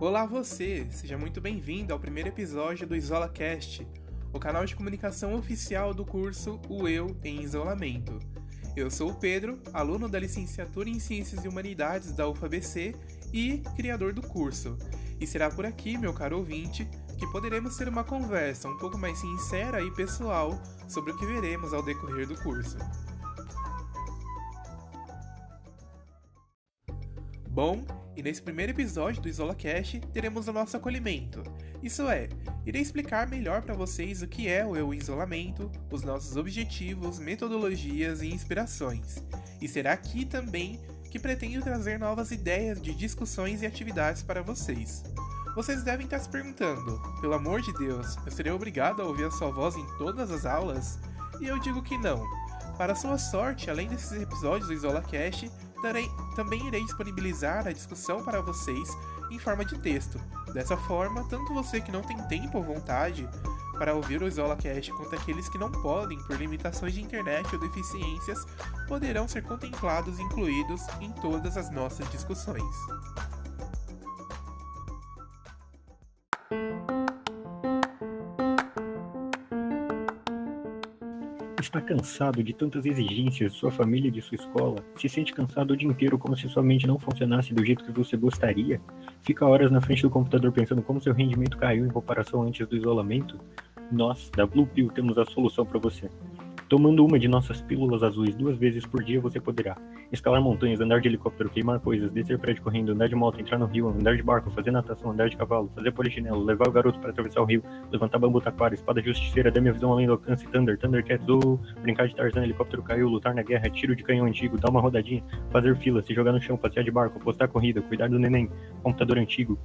Olá você, seja muito bem-vindo ao primeiro episódio do IsolaCast, o canal de comunicação oficial do curso O Eu em Isolamento. Eu sou o Pedro, aluno da licenciatura em Ciências e Humanidades da UFABC e criador do curso. E será por aqui, meu caro ouvinte, que poderemos ter uma conversa um pouco mais sincera e pessoal sobre o que veremos ao decorrer do curso. Bom, e nesse primeiro episódio do IsolaCast teremos o nosso acolhimento. Isso é, irei explicar melhor para vocês o que é o eu isolamento, os nossos objetivos, metodologias e inspirações. E será aqui também que pretendo trazer novas ideias de discussões e atividades para vocês. Vocês devem estar se perguntando: pelo amor de Deus, eu serei obrigado a ouvir a sua voz em todas as aulas? E eu digo que não. Para sua sorte, além desses episódios do IsolaCast, também irei disponibilizar a discussão para vocês em forma de texto. Dessa forma, tanto você que não tem tempo ou vontade para ouvir o IsolaCast quanto aqueles que não podem por limitações de internet ou deficiências poderão ser contemplados e incluídos em todas as nossas discussões. Está cansado de tantas exigências de sua família e de sua escola? Se sente cansado o dia inteiro como se sua mente não funcionasse do jeito que você gostaria? Fica horas na frente do computador pensando como seu rendimento caiu em comparação antes do isolamento? Nós, da Blue Pill, temos a solução para você. Tomando uma de nossas pílulas azuis duas vezes por dia, você poderá escalar montanhas, andar de helicóptero, queimar coisas, descer prédio correndo, andar de moto, entrar no rio, andar de barco, fazer natação, andar de cavalo, fazer polichinelo, levar o garoto para atravessar o rio, levantar bambu taquara, espada justiceira, dar minha visão além do alcance, Thunder, Thundercats ou brincar de Tarzan, helicóptero caiu, lutar na guerra, tiro de canhão antigo, dar uma rodadinha, fazer fila, se jogar no chão, passear de barco, postar corrida, cuidar do neném, computador antigo,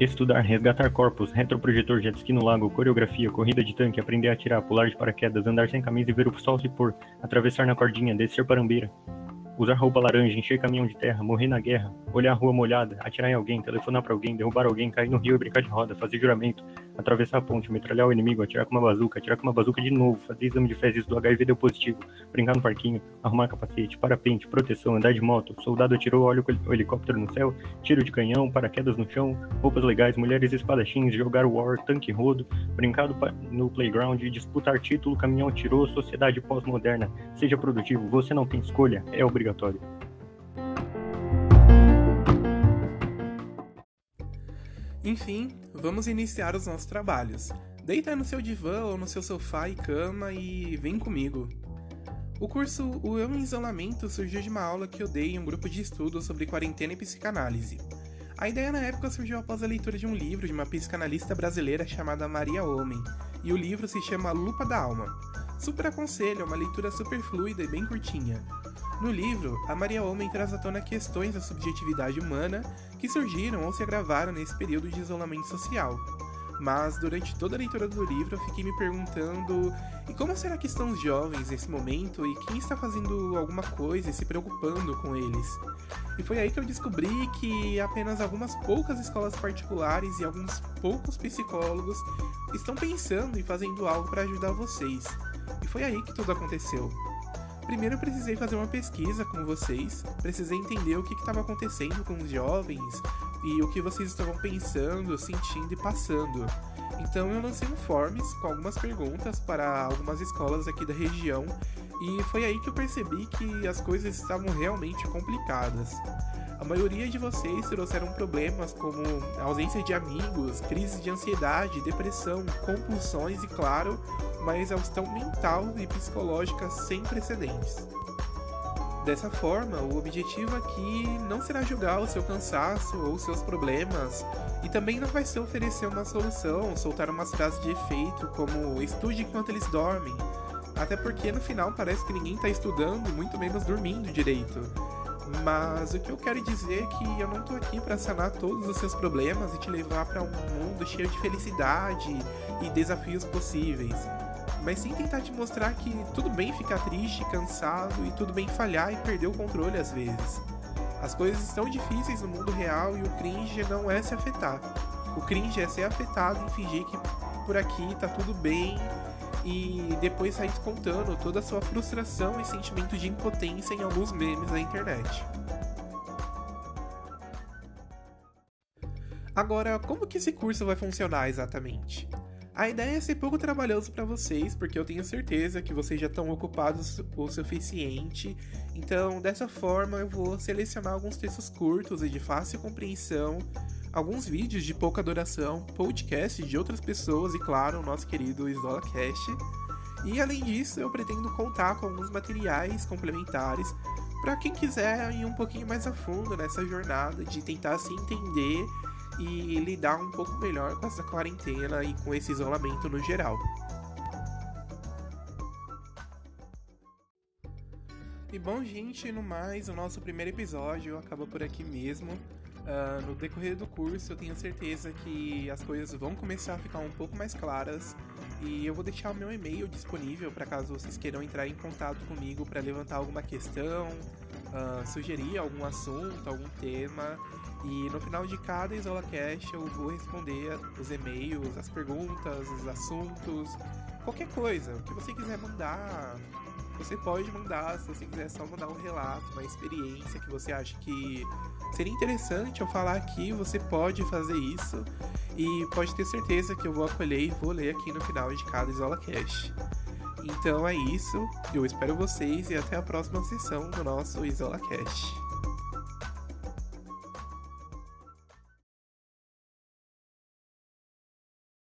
Estudar, resgatar corpos, retroprojetor, jet ski no lago, coreografia, corrida de tanque, aprender a atirar, pular de paraquedas, andar sem camisa e ver o sol se pôr, atravessar na cordinha, descer parambeira, usar roupa laranja, encher caminhão de terra, morrer na guerra, olhar a rua molhada, atirar em alguém, telefonar para alguém, derrubar alguém, cair no rio e brincar de roda, fazer juramento, atravessar a ponte, metralhar o inimigo, atirar com uma bazuca, atirar com uma bazuca de novo, fazer exame de fezes do HIV deu positivo, brincar no parquinho, arrumar capacete, parapente, proteção, andar de moto, soldado atirou, olha o helicóptero no céu, tiro de canhão, paraquedas no chão, roupas legais, mulheres espadachins, jogar war, tanque rodo, brincar no playground, disputar título, caminhão atirou, sociedade pós-moderna, seja produtivo, você não tem escolha, é obrigatório. Enfim, vamos iniciar os nossos trabalhos. Deita no seu divã ou no seu sofá e cama e vem comigo. O curso O Eu em Isolamento surgiu de uma aula que eu dei em um grupo de estudo sobre quarentena e psicanálise. A ideia na época surgiu após a leitura de um livro de uma psicanalista brasileira chamada Maria Homem, e o livro se chama Lupa da Alma. Super aconselho, é uma leitura super fluida e bem curtinha. No livro, a Maria Homem traz à tona questões da subjetividade humana que surgiram ou se agravaram nesse período de isolamento social. Mas durante toda a leitura do livro eu fiquei me perguntando: e como será que estão os jovens nesse momento e quem está fazendo alguma coisa e se preocupando com eles? E foi aí que eu descobri que apenas algumas poucas escolas particulares e alguns poucos psicólogos estão pensando e fazendo algo para ajudar vocês. E foi aí que tudo aconteceu. Primeiro eu precisei fazer uma pesquisa com vocês, precisei entender o que estava acontecendo com os jovens e o que vocês estavam pensando, sentindo e passando. Então eu lancei um forms com algumas perguntas para algumas escolas aqui da região e foi aí que eu percebi que as coisas estavam realmente complicadas. A maioria de vocês trouxeram problemas como ausência de amigos, crise de ansiedade, depressão, compulsões e, claro, uma exaustão mental e psicológica sem precedentes. Dessa forma, o objetivo aqui não será julgar o seu cansaço ou seus problemas, e também não vai ser oferecer uma solução, soltar umas frases de efeito como estude enquanto eles dormem, até porque no final parece que ninguém está estudando, muito menos dormindo direito. Mas o que eu quero dizer é que eu não tô aqui para sanar todos os seus problemas e te levar para um mundo cheio de felicidade e desafios possíveis. Mas sim tentar te mostrar que tudo bem ficar triste, cansado e tudo bem falhar e perder o controle às vezes. As coisas estão difíceis no mundo real e o cringe não é se afetar. O cringe é ser afetado e fingir que por aqui tá tudo bem e depois sair contando toda a sua frustração e sentimento de impotência em alguns memes da internet. Agora, como que esse curso vai funcionar exatamente? A ideia é ser pouco trabalhoso para vocês, porque eu tenho certeza que vocês já estão ocupados o suficiente. Então, dessa forma, eu vou selecionar alguns textos curtos e de fácil compreensão, alguns vídeos de pouca duração, podcasts de outras pessoas e, claro, o nosso querido IsolaCast. E além disso, eu pretendo contar com alguns materiais complementares para quem quiser ir um pouquinho mais a fundo nessa jornada de tentar se entender e lidar um pouco melhor com essa quarentena e com esse isolamento no geral. E bom, gente, no mais, o nosso primeiro episódio acaba por aqui mesmo. Uh, no decorrer do curso, eu tenho certeza que as coisas vão começar a ficar um pouco mais claras e eu vou deixar o meu e-mail disponível para caso vocês queiram entrar em contato comigo para levantar alguma questão, uh, sugerir algum assunto, algum tema. E no final de cada IsolaCast eu vou responder os e-mails, as perguntas, os assuntos, qualquer coisa. O que você quiser mandar, você pode mandar. Se você quiser só mandar um relato, uma experiência que você acha que seria interessante eu falar aqui, você pode fazer isso. E pode ter certeza que eu vou acolher e vou ler aqui no final de cada IsolaCast. Então é isso, eu espero vocês e até a próxima sessão do nosso IsolaCast.